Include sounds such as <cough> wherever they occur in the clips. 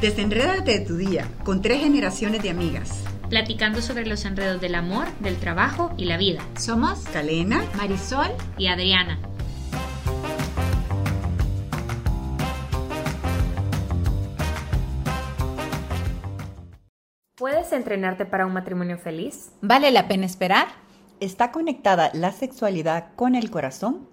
Desenrédate de tu día con tres generaciones de amigas. Platicando sobre los enredos del amor, del trabajo y la vida. Somos Calena, Marisol y Adriana. ¿Puedes entrenarte para un matrimonio feliz? ¿Vale la pena esperar? ¿Está conectada la sexualidad con el corazón?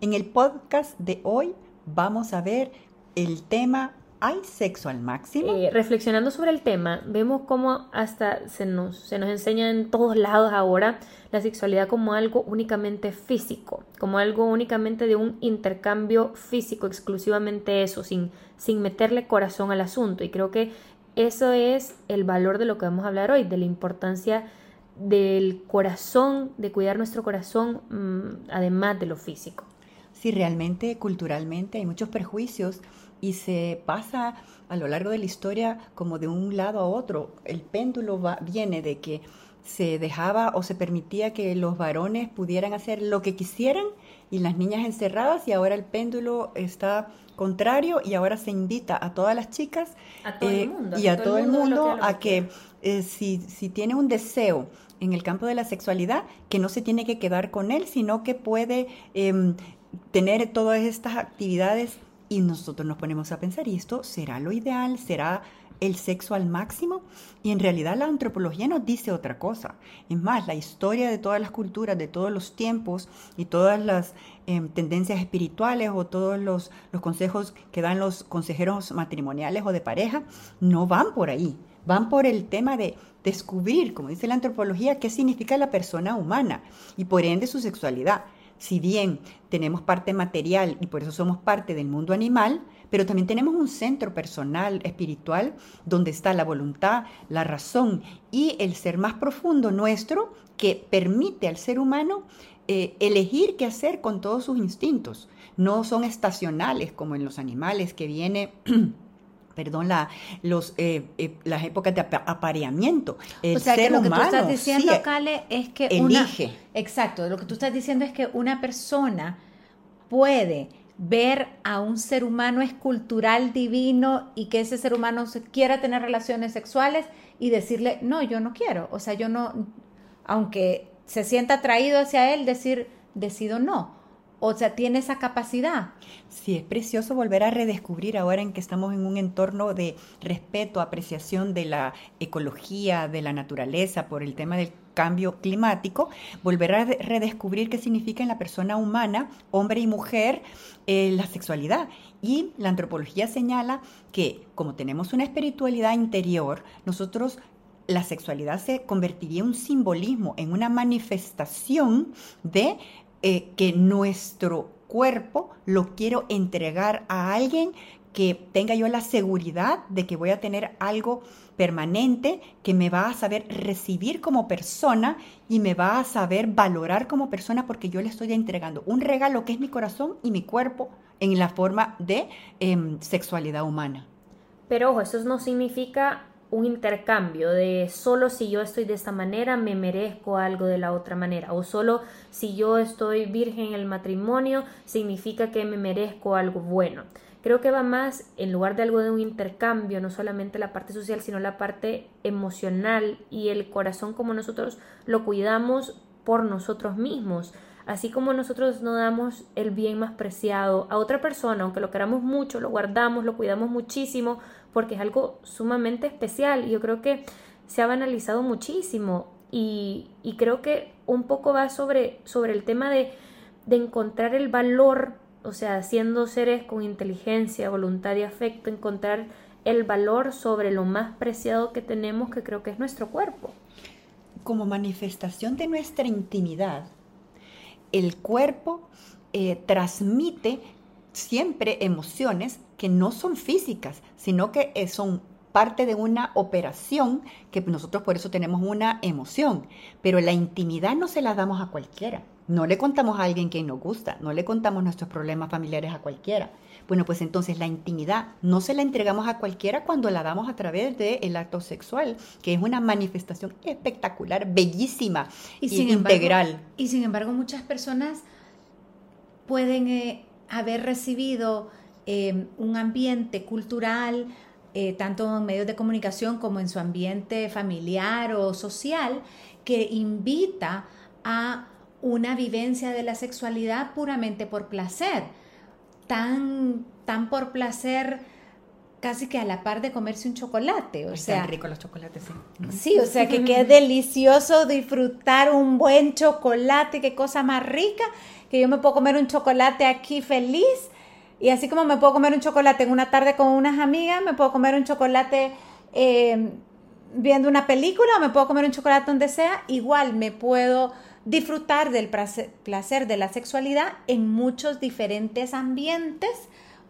En el podcast de hoy vamos a ver el tema ¿Hay sexo al máximo? Eh, reflexionando sobre el tema, vemos cómo hasta se nos, se nos enseña en todos lados ahora la sexualidad como algo únicamente físico, como algo únicamente de un intercambio físico, exclusivamente eso, sin, sin meterle corazón al asunto. Y creo que eso es el valor de lo que vamos a hablar hoy, de la importancia del corazón, de cuidar nuestro corazón, mm, además de lo físico. Sí, realmente culturalmente hay muchos prejuicios y se pasa a lo largo de la historia como de un lado a otro. El péndulo va, viene de que se dejaba o se permitía que los varones pudieran hacer lo que quisieran y las niñas encerradas y ahora el péndulo está contrario y ahora se invita a todas las chicas eh, y a todo, el mundo, a que eh, si, si tiene un deseo en el campo de la sexualidad, que no se tiene que quedar con él, sino que puede em, tener todas estas actividades y nosotros nos ponemos a pensar, ¿y esto será lo ideal? ¿Será el sexo al máximo? Y en realidad la antropología nos dice otra cosa. Es más, la historia de todas las culturas, de todos los tiempos y todas las em, tendencias espirituales o todos los, los consejos que dan los consejeros matrimoniales o de pareja, no van por ahí. Van por el tema de descubrir, como dice la antropología, qué significa la persona humana y por ende su sexualidad si bien tenemos parte material y por eso somos parte del mundo animal, pero también tenemos un centro personal, espiritual, donde está la voluntad, la razón y el ser más profundo nuestro que permite al ser humano eh, elegir qué hacer con todos sus instintos. No son estacionales como en los animales que viene... <clears throat> perdón, la, los, eh, eh, las épocas de apareamiento. El o sea, que lo que tú estás diciendo, Cale, es que elige. exacto, lo que tú estás diciendo es que una persona puede ver a un ser humano escultural divino y que ese ser humano quiera tener relaciones sexuales y decirle, no, yo no quiero. O sea, yo no, aunque se sienta atraído hacia él, decir, decido no. O sea, tiene esa capacidad. Sí, es precioso volver a redescubrir ahora en que estamos en un entorno de respeto, apreciación de la ecología, de la naturaleza, por el tema del cambio climático, volver a redescubrir qué significa en la persona humana, hombre y mujer, eh, la sexualidad. Y la antropología señala que como tenemos una espiritualidad interior, nosotros la sexualidad se convertiría en un simbolismo, en una manifestación de eh, que nuestro cuerpo lo quiero entregar a alguien que tenga yo la seguridad de que voy a tener algo permanente, que me va a saber recibir como persona y me va a saber valorar como persona porque yo le estoy entregando un regalo que es mi corazón y mi cuerpo en la forma de em, sexualidad humana. Pero ojo, eso no significa un intercambio de solo si yo estoy de esta manera me merezco algo de la otra manera o solo si yo estoy virgen en el matrimonio significa que me merezco algo bueno. Creo que va más en lugar de algo de un intercambio, no solamente la parte social, sino la parte emocional y el corazón como nosotros lo cuidamos por nosotros mismos. Así como nosotros no damos el bien más preciado a otra persona, aunque lo queramos mucho, lo guardamos, lo cuidamos muchísimo, porque es algo sumamente especial. Y yo creo que se ha banalizado muchísimo y, creo que un poco va sobre, sobre el tema de, de encontrar el valor, o sea, siendo seres con inteligencia, voluntad y afecto, encontrar el valor sobre lo más preciado que tenemos, que creo que es nuestro cuerpo. Como manifestación de nuestra intimidad, el cuerpo eh, transmite siempre emociones que no son físicas, sino que eh, son parte de una operación que nosotros por eso tenemos una emoción, pero la intimidad no se la damos a cualquiera. No le contamos a alguien que nos gusta, no le contamos nuestros problemas familiares a cualquiera. Bueno, pues entonces la intimidad no se la entregamos a cualquiera cuando la damos a través del acto sexual, que es una manifestación espectacular, bellísima y, integral. y sin embargo, muchas personas pueden eh, haber recibido eh, un ambiente cultural eh, tanto en medios de comunicación como en su ambiente familiar o social, que invita a una vivencia de la sexualidad puramente por placer, tan, tan por placer casi que a la par de comerse un chocolate, o sea, rico los chocolates, sí. Sí, o sea, que qué <laughs> delicioso disfrutar un buen chocolate, qué cosa más rica, que yo me puedo comer un chocolate aquí feliz. Y así como me puedo comer un chocolate en una tarde con unas amigas, me puedo comer un chocolate eh, viendo una película o me puedo comer un chocolate donde sea, igual me puedo disfrutar del placer de la sexualidad en muchos diferentes ambientes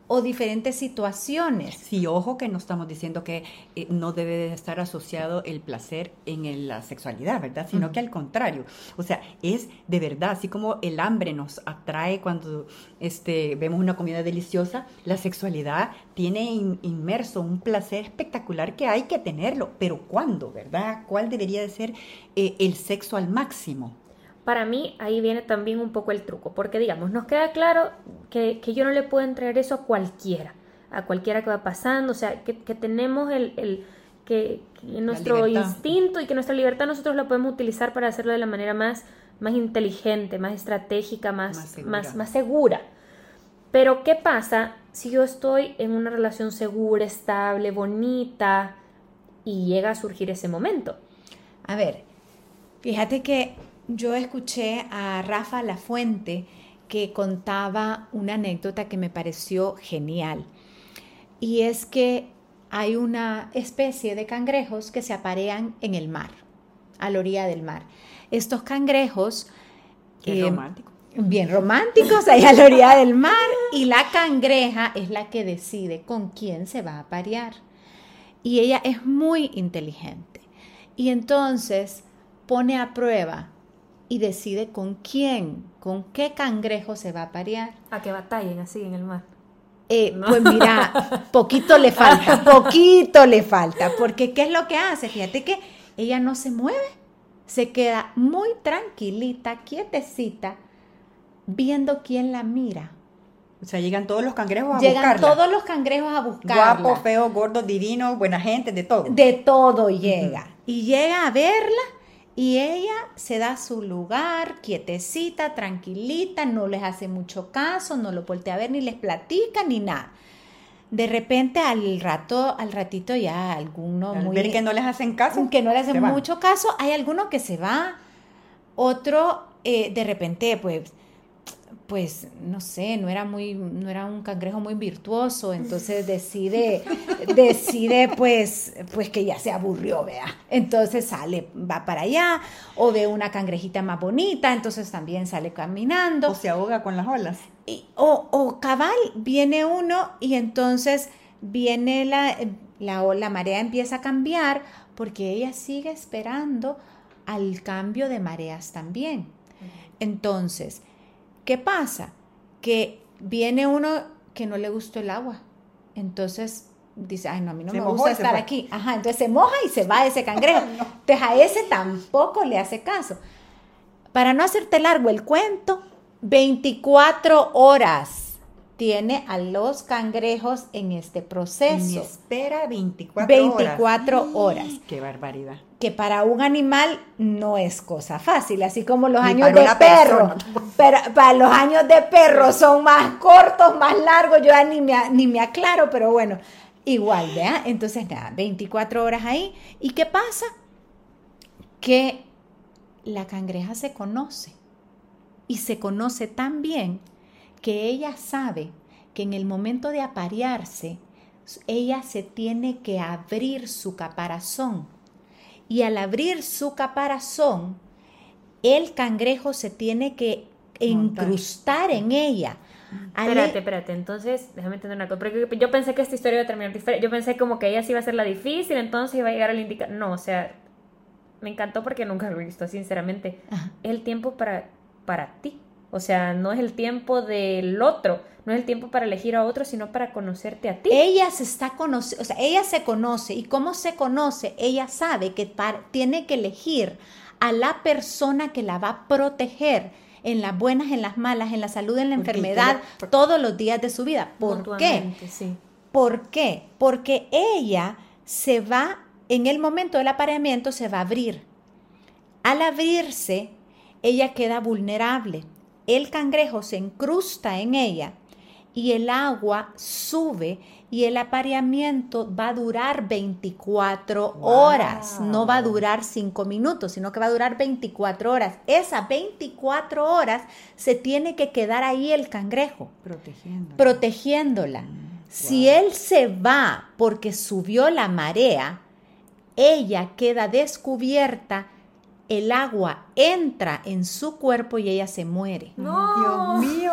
o diferentes situaciones. Sí, ojo que no estamos diciendo que eh, no debe estar asociado el placer en la sexualidad, ¿verdad? Sino que al contrario, o sea, es de verdad, así como el hambre nos atrae cuando este, vemos una comida deliciosa, la sexualidad tiene inmerso un placer espectacular que hay que tenerlo, pero ¿cuándo, verdad? ¿Cuál debería de ser eh, el sexo al máximo? Para mí ahí viene también un poco el truco, porque digamos, nos queda claro que, yo no le puedo entregar eso a cualquiera, a cualquiera que va pasando, o sea, que, tenemos el, que, nuestro instinto y que nuestra libertad nosotros la podemos utilizar para hacerlo de la manera más, más inteligente, más estratégica, más, más, más segura. Pero ¿qué pasa si yo estoy en una relación segura, estable, bonita y llega a surgir ese momento? A ver, fíjate que yo escuché a Rafa Lafuente que contaba una anécdota que me pareció genial. Y es que hay una especie de cangrejos que se aparean en el mar, a la orilla del mar. Estos cangrejos... Qué eh, romántico. Bien románticos, ahí a la orilla del mar. Y la cangreja es la que decide con quién se va a aparear. Y ella es muy inteligente. Y entonces pone a prueba y decide con quién, con qué cangrejo se va a parear. A que batallen así en el mar. Eh, pues mira, <laughs> poquito le falta, poquito le falta, porque ¿qué es lo que hace? Fíjate que ella no se mueve, se queda muy tranquilita, quietecita, viendo quién la mira. O sea, llegan todos los cangrejos a llegan todos los cangrejos a buscarla. Guapo, feo, gordo, divino, buena gente, de todo. De todo llega. Y llega a verla y ella se da su lugar, quietecita, tranquilita, no les hace mucho caso, no lo voltea a ver, ni les platica, ni nada. De repente al rato, al ratito ya alguno al ver que no les hacen caso. Que no les hacen mucho caso, hay alguno que se va, otro eh, de repente pues pues no sé, no era muy, no era un cangrejo muy virtuoso, entonces decide, <laughs> decide pues, pues que ya se aburrió, vea. Entonces sale, va para allá, o ve una cangrejita más bonita, entonces también sale caminando. O se ahoga con las olas. Y, o, o cabal, viene uno y entonces viene la, la, la marea empieza a cambiar porque ella sigue esperando al cambio de mareas también. Entonces, ¿Qué pasa? Que viene uno que no le gustó el agua. Entonces dice, ay, no, a mí no me gusta estar aquí. Ajá, entonces se moja y se va ese cangrejo. <laughs> Entonces a ese tampoco le hace caso. Para no hacerte largo el cuento, 24 horas tiene a los cangrejos en este proceso. espera 24, 24 horas. Qué barbaridad. Que para un animal no es cosa fácil, así como los años de perro. Pero para los años de perro son más cortos, más largos, yo ya ni me, ni me aclaro, pero bueno, igual, ¿vea? Entonces, nada, 24 horas ahí. ¿Y qué pasa? Que la cangreja se conoce. Y se conoce tan bien que ella sabe que en el momento de aparearse, ella se tiene que abrir su caparazón. Y al abrir su caparazón, el cangrejo se tiene que incrustar en ella. espérate, espérate, entonces, déjame entender una cosa, yo pensé que esta historia iba a terminar diferente, yo pensé como que ella sí iba a ser la difícil, entonces iba a llegar al indicar, no, o sea, me encantó porque nunca lo he visto, sinceramente, el tiempo para, para ti, o sea, no es el tiempo del otro, no es el tiempo para elegir a otro, sino para conocerte a ti. Ella se está conociendo, o sea, ella se conoce y cómo se conoce, ella sabe que tiene que elegir a la persona que la va a proteger en las buenas, en las malas, en la salud, en la enfermedad, todos los días de su vida. ¿Por qué? Sí ¿Por qué? Porque ella se va, en el momento del apareamiento se va a abrir. Al abrirse, ella queda vulnerable. El cangrejo se incrusta en ella y el agua sube y el apareamiento va a durar 24 horas. No va a durar 5 minutos, sino que va a durar 24 horas. Esas 24 horas se tiene que quedar ahí el cangrejo. Protegiéndola. Protegiéndola. Mm, si él se va porque subió la marea, ella queda descubierta el agua entra en su cuerpo y ella se muere. No, Dios mío.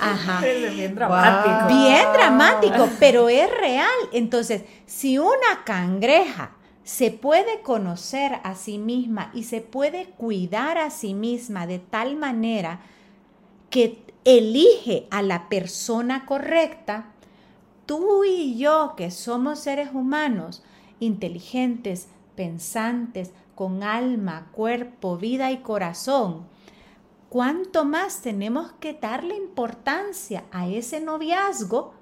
Ajá. Es bien dramático. Bien dramático, pero es real. Entonces, si una cangreja se puede conocer a sí misma y se puede cuidar a sí misma de tal manera que elige a la persona correcta, tú y yo que somos seres humanos, inteligentes, pensantes, con alma, cuerpo, vida y corazón, ¿cuánto más tenemos que darle importancia a ese noviazgo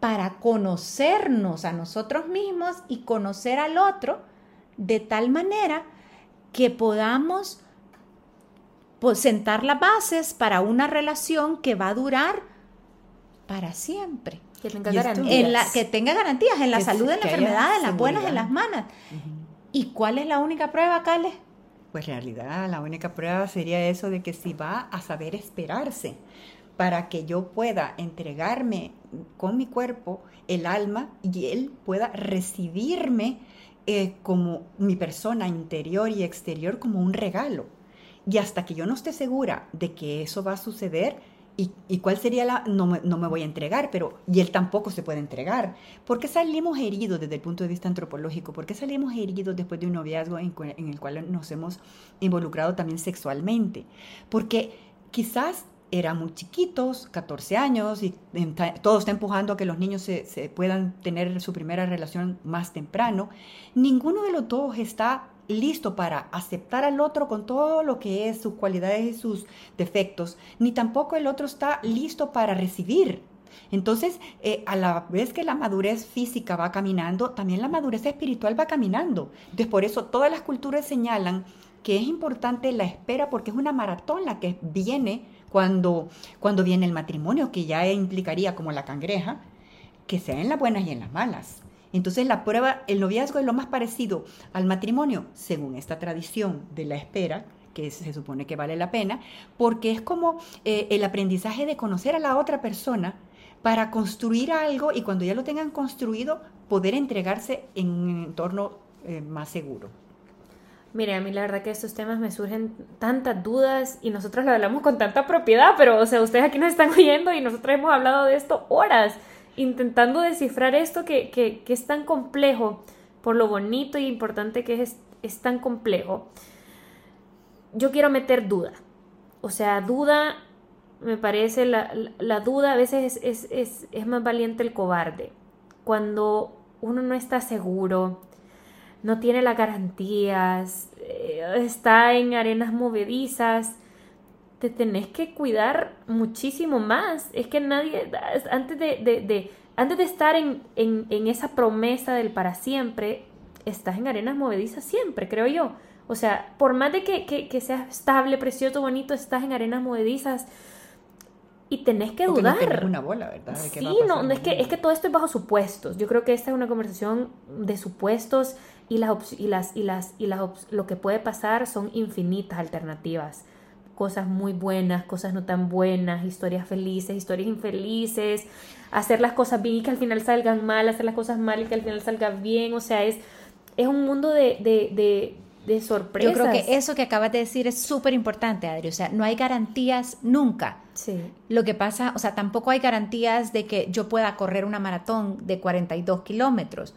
para conocernos a nosotros mismos y conocer al otro de tal manera que podamos pues, sentar las bases para una relación que va a durar para siempre. Que tenga garantías. En la, que tenga garantías en la salud, en la enfermedad, en las buenas, en las malas. ¿Y cuál es la única prueba, Cale? Pues en realidad la única prueba sería eso de que si va a saber esperarse para que yo pueda entregarme con mi cuerpo, el alma, y él pueda recibirme eh, como mi persona interior y exterior como un regalo. Y hasta que yo no esté segura de que eso va a suceder, ¿Y, cuál sería la.? No me, no me, voy a entregar, pero. Y él tampoco se puede entregar. ¿Por qué salimos heridos desde el punto de vista antropológico? ¿Por qué salimos heridos después de un noviazgo en, el cual nos hemos involucrado también sexualmente? Porque quizás eran muy chiquitos, 14 años, y todo está empujando a que los niños se puedan tener su primera relación más temprano. Ninguno de los dos está listo para aceptar al otro con todo lo que es sus cualidades y sus defectos, ni tampoco el otro está listo para recibir. Entonces, eh, a la vez que la madurez física va caminando, también la madurez espiritual va caminando. Entonces, por eso todas las culturas señalan que es importante la espera porque es una maratón la que viene cuando, cuando viene el matrimonio, que ya implicaría como la cangreja, que sea en las buenas y en las malas. Entonces la prueba, el noviazgo es lo más parecido al matrimonio, según esta tradición de la espera, que se supone que vale la pena, porque es como eh, el aprendizaje de conocer a la otra persona para construir algo y cuando ya lo tengan construido, poder entregarse en un entorno eh, más seguro. Mire, a mí la verdad que estos temas me surgen tantas dudas y nosotros lo hablamos con tanta propiedad, pero o sea, ustedes aquí nos están <laughs> oyendo y nosotros hemos hablado de esto horas intentando descifrar esto que, que, es tan complejo, por lo bonito y importante que es, es tan complejo, yo quiero meter duda. O sea, duda, me parece, la, la, duda a veces es, es, es, más valiente el cobarde. Cuando uno no está seguro, no tiene las garantías, eh, está en arenas movedizas, te tenés que cuidar muchísimo más. Es que nadie, antes de, antes de estar en, esa promesa del para siempre, estás en arenas movedizas siempre, creo yo. O sea, por más de que, que, sea estable, precioso, bonito, estás en arenas movedizas y tenés que dudar. No una bola, ¿verdad? sí, no, es que, es que todo esto es bajo supuestos. Yo creo que esta es una conversación de supuestos y las y las y las y las lo que puede pasar son infinitas alternativas cosas muy buenas, cosas no tan buenas, historias felices, historias infelices, hacer las cosas bien y que al final salgan mal, hacer las cosas mal y que al final salgan bien, o sea, es, es un mundo de, de, de, sorpresas. Yo creo que eso que acabas de decir es súper importante, Adri, o sea, no hay garantías nunca. Sí. Lo que pasa, o sea, tampoco hay garantías de que yo pueda correr una maratón de 42 kilómetros,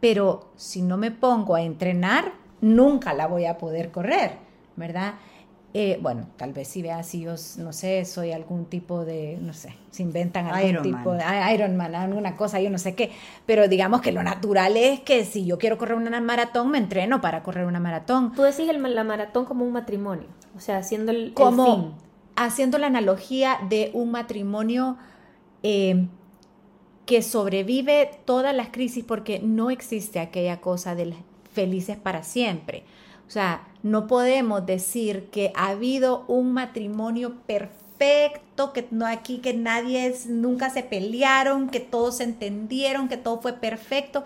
pero si no me pongo a entrenar, nunca la voy a poder correr, ¿verdad? Eh, bueno, tal vez si veas si yo, no sé, soy algún tipo de, no sé, se inventan algún tipo de Iron Man, alguna cosa, yo no sé qué, pero digamos que lo natural es que si yo quiero correr una maratón, me entreno para correr una maratón. Tú decís el, la maratón como un matrimonio, o sea, haciendo el, como, Haciendo la analogía de un matrimonio, eh, que sobrevive todas las crisis porque no existe aquella cosa de felices para siempre. O sea, no podemos decir que ha habido un matrimonio perfecto, que no aquí que nadie es, nunca se pelearon, que todos se entendieron, que todo fue perfecto.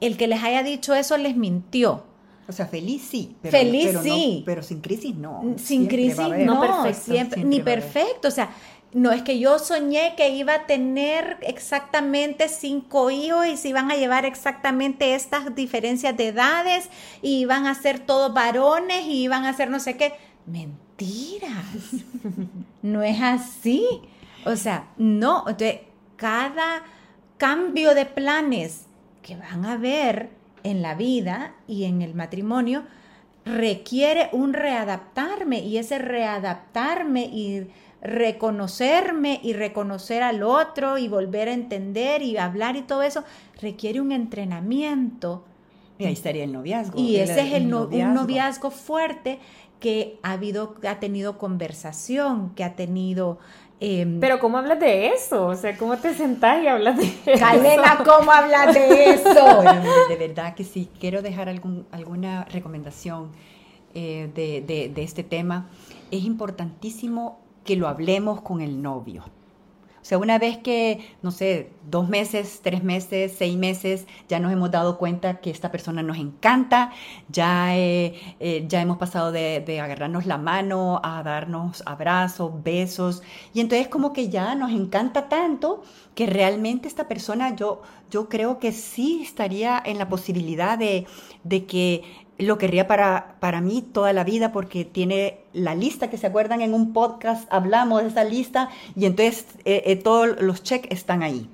El que les haya dicho eso les mintió. O sea, feliz sí. Pero, feliz sí. pero sin crisis no. Sin crisis no, perfecto, siempre, ni perfecto. O sea, no es que yo soñé que iba a tener exactamente cinco hijos y se iban a llevar exactamente estas diferencias de edades y iban a ser todos varones y iban a ser no sé qué. Mentiras. <laughs> no es así. O sea, no. Entonces, cada cambio de planes que van a haber en la vida y en el matrimonio requiere un readaptarme y ese readaptarme y reconocerme y reconocer al otro y volver a entender y hablar y todo eso requiere un entrenamiento. Y ahí estaría el noviazgo. Y ese es el, noviazgo. un noviazgo fuerte que ha habido, ha tenido conversación, que ha tenido Em, Pero ¿cómo hablas de eso? O sea, ¿cómo te sentás y hablas de eso? Calena, <laughs> ¿cómo hablas de eso? de verdad que sí, quiero dejar algún, alguna recomendación eh, de, de, de este tema. Es importantísimo que lo hablemos con el novio. O sea, una vez que, no sé, dos meses, tres meses, seis meses, ya nos hemos dado cuenta que esta persona nos encanta, ya, eh, eh, ya hemos pasado de, de, agarrarnos la mano a darnos abrazos, besos, y entonces como que ya nos encanta tanto que realmente esta persona, yo, yo creo que sí estaría en la posibilidad de, de que lo querría para, para mí toda la vida porque tiene la lista que se acuerdan en un podcast, hablamos de esa lista y entonces eh, eh, todos los checks están ahí.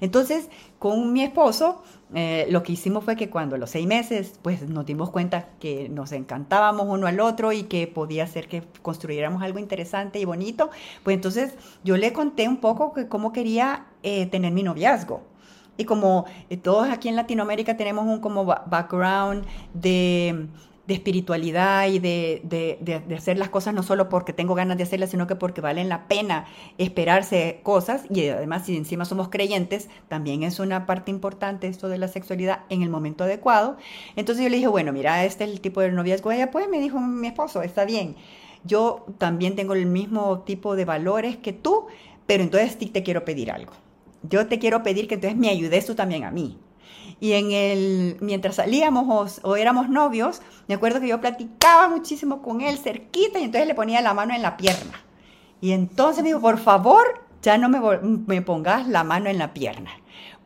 Entonces, con mi esposo, eh, lo que hicimos fue que cuando los seis meses, pues nos dimos cuenta que nos encantábamos uno al otro y que podía ser que construyéramos algo interesante y bonito, pues entonces yo le conté un poco que cómo quería tener mi noviazgo. Y como eh, todos aquí en Latinoamérica tenemos un como background de, espiritualidad y de, hacer las cosas no solo porque tengo ganas de hacerlas, sino que porque valen la pena esperarse cosas. Y además, si encima somos creyentes, también es una parte importante esto de la sexualidad en el momento adecuado. Entonces yo le dije, bueno, mira, este es el tipo de noviazgo. Ella pues me dijo mi esposo, está bien. Yo también tengo el mismo tipo de valores que tú, pero entonces te quiero pedir algo yo te quiero pedir que entonces me ayudes tú también a mí. Y en el, mientras salíamos o, éramos novios, me acuerdo que yo platicaba muchísimo con él cerquita y entonces le ponía la mano en la pierna. Y entonces me dijo, por favor, ya no me, me pongas la mano en la pierna.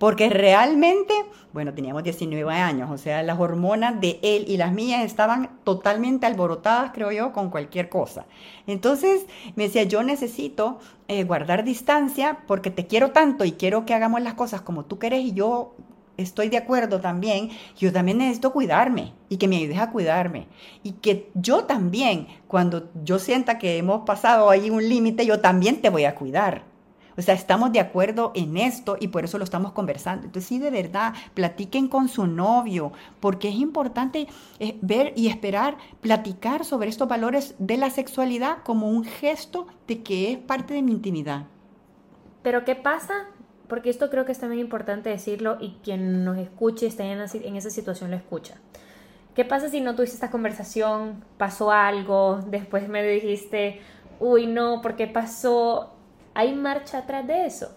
Porque realmente, bueno, teníamos 19 años, o sea, las hormonas de él y las mías estaban totalmente alborotadas, creo yo, con cualquier cosa. Entonces me decía, yo necesito eh, guardar distancia porque te quiero tanto y quiero que hagamos las cosas como tú quieres y yo estoy de acuerdo también, yo también necesito cuidarme y que me ayudes a cuidarme. Y que yo también, cuando yo sienta que hemos pasado ahí un límite, yo también te voy a cuidar. O sea, estamos de acuerdo en esto y por eso lo estamos conversando. Entonces, sí, de verdad, platiquen con su novio, porque es importante eh, ver y esperar, platicar sobre estos valores de la sexualidad como un gesto de que es parte de mi intimidad. Pero, ¿qué pasa? Porque esto creo que es también importante decirlo y quien nos escuche, esté en, en esa situación, lo escucha. ¿Qué pasa si no tuviste esta conversación, pasó algo, después me dijiste, uy, no, ¿por qué pasó? ¿Hay marcha atrás de eso?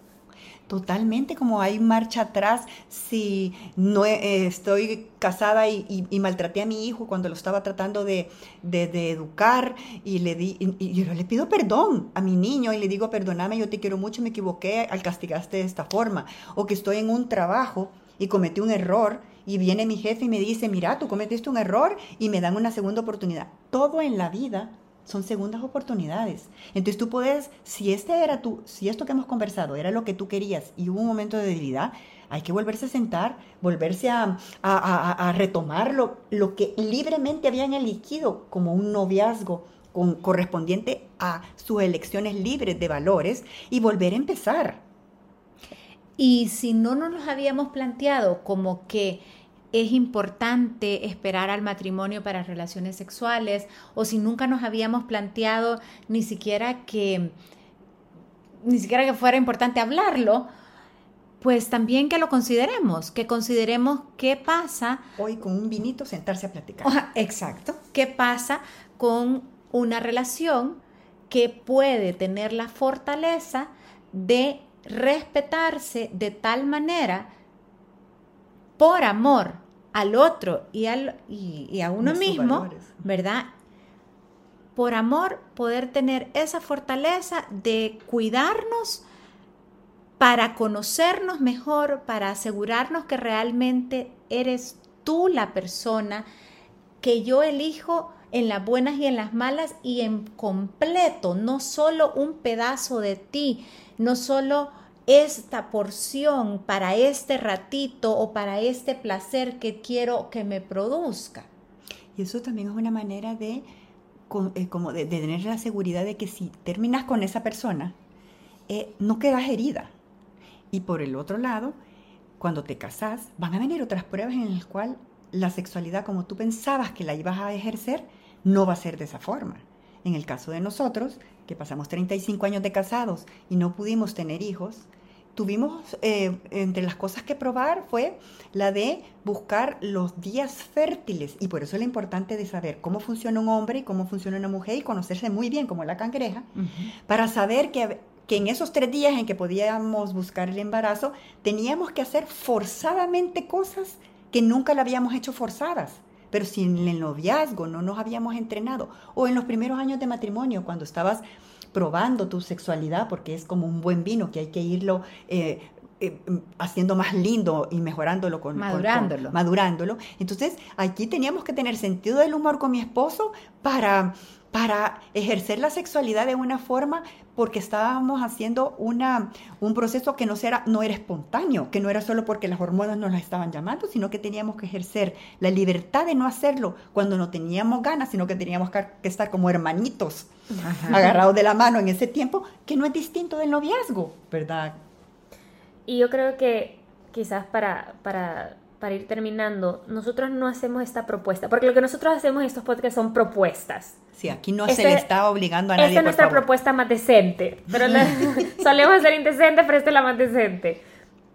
Totalmente, como hay marcha atrás si no eh, estoy casada y, maltraté a mi hijo cuando lo estaba tratando de, educar y le di, yo le pido perdón a mi niño y le digo, perdóname, yo te quiero mucho, me equivoqué al castigarte de esta forma. O que estoy en un trabajo y cometí un error y viene mi jefe y me dice, mira, tú cometiste un error y me dan una segunda oportunidad. Todo en la vida son segundas oportunidades. Entonces tú puedes, si este era tú, si esto que hemos conversado era lo que tú querías y hubo un momento de debilidad, hay que volverse a sentar, volverse a, a, retomar lo, que libremente habían elegido como un noviazgo con, correspondiente a sus elecciones libres de valores y volver a empezar. Y si no nos habíamos planteado como que es importante esperar al matrimonio para relaciones sexuales o si nunca nos habíamos planteado ni siquiera que ni siquiera que fuera importante hablarlo, pues también que lo consideremos, que consideremos qué pasa. Hoy con un vinito sentarse a platicar. exacto. ¿Qué pasa con una relación que puede tener la fortaleza de respetarse de tal manera por amor al otro y, al, y, a uno mismo, ¿verdad? Por amor poder tener esa fortaleza de cuidarnos para conocernos mejor, para asegurarnos que realmente eres tú la persona que yo elijo en las buenas y en las malas y en completo, no solo un pedazo de ti, no solo esta porción para este ratito o para este placer que quiero que me produzca. Y eso también es una manera de, eh, como de, tener la seguridad de que si terminas con esa persona, eh, no quedas herida. Y por el otro lado, cuando te casas, van a venir otras pruebas en las cuales la sexualidad como tú pensabas que la ibas a ejercer, no va a ser de esa forma. En el caso de nosotros, que pasamos 35 años de casados y no pudimos tener hijos, tuvimos eh, entre las cosas que probar fue la de buscar los días fértiles. Y por eso es lo importante de saber cómo funciona un hombre y cómo funciona una mujer y conocerse muy bien como la cangreja para saber que, que en esos tres días en que podíamos buscar el embarazo teníamos que hacer forzadamente cosas que nunca la habíamos hecho forzadas pero si en el noviazgo no nos habíamos entrenado, o en los primeros años de matrimonio, cuando estabas probando tu sexualidad, porque es como un buen vino que hay que irlo eh, eh, haciendo más lindo y mejorándolo con madurándolo. madurándolo. Entonces, aquí teníamos que tener sentido del humor con mi esposo para para ejercer la sexualidad de una forma porque estábamos haciendo una, un proceso que no era, no era espontáneo, que no era solo porque las hormonas nos las estaban llamando, sino que teníamos que ejercer la libertad de no hacerlo cuando no teníamos ganas, sino que teníamos que, estar como hermanitos, agarrados de la mano en ese tiempo, que no es distinto del noviazgo, ¿verdad? Y yo creo que quizás para, para para ir terminando, nosotros no hacemos esta propuesta, porque lo que nosotros hacemos en estos podcasts son propuestas. Sí, aquí no se le este está obligando a nadie. Esta es nuestra propuesta más decente, pero <laughs> solemos ser indecentes, pero esta es la más decente.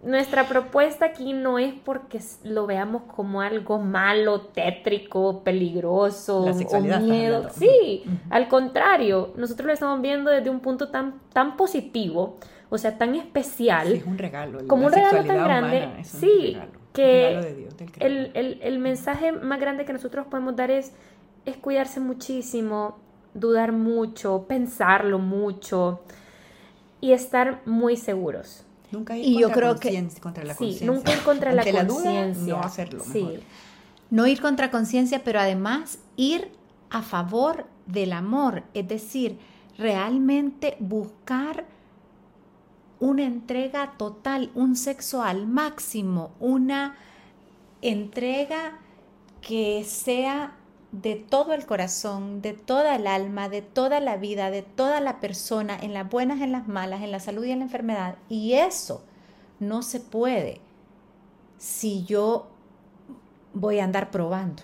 Nuestra propuesta aquí no es porque lo veamos como algo malo, tétrico, peligroso o miedo. Sí, al contrario, nosotros lo estamos viendo desde un punto tan, tan positivo, o sea, tan especial. Sí, es un regalo. Como un regalo tan grande. sí, que el, mensaje más grande que nosotros podemos dar es, es cuidarse muchísimo, dudar mucho, pensarlo mucho y estar muy seguros. Nunca ir y contra, yo creo que, contra la conciencia. Sí, nunca ir contra la conciencia. No hacerlo. Sí. No ir contra conciencia, pero además ir a favor del amor, es decir, realmente buscar una entrega total, un sexo al máximo, una entrega que sea de todo el corazón, de toda el alma, de toda la vida, de toda la persona, en las buenas, en las malas, en la salud y en la enfermedad. Y eso no se puede si yo voy a andar probando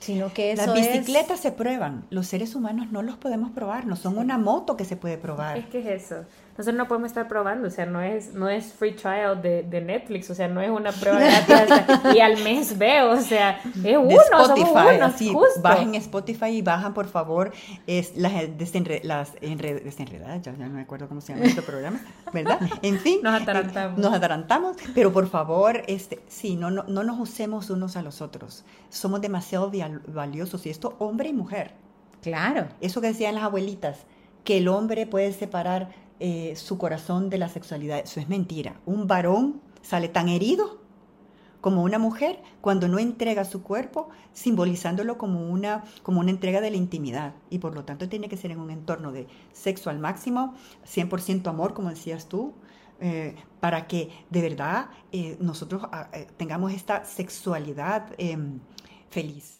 sino que Las bicicletas se prueban, los seres humanos no los podemos probar, no son una moto que se puede probar. Es que es eso. Nosotros no podemos estar probando, o sea, no es, no es free trial de, de Netflix, o sea, no es una prueba <laughs> gratis y al mes veo, o sea, es uno, Spotify, bajen Spotify y bajan, por favor, es, las, desenre, las desenredadas, ya, no me acuerdo cómo se llama este programa, ¿verdad? En fin. <laughs> Nos atarantamos. nos atarantamos, pero por favor, este, sí, no, no, no nos usemos unos a los otros. Somos demasiado valiosos, y esto hombre y mujer. Claro. Eso que decían las abuelitas, que el hombre puede separar eh, su corazón de la sexualidad. Eso es mentira. Un varón sale tan herido como una mujer cuando no entrega su cuerpo, simbolizándolo como una, como una entrega de la intimidad. Y por lo tanto tiene que ser en un entorno de sexo al máximo, 100% amor, como decías tú, eh, para que de verdad eh, nosotros ah, tengamos esta sexualidad em, feliz.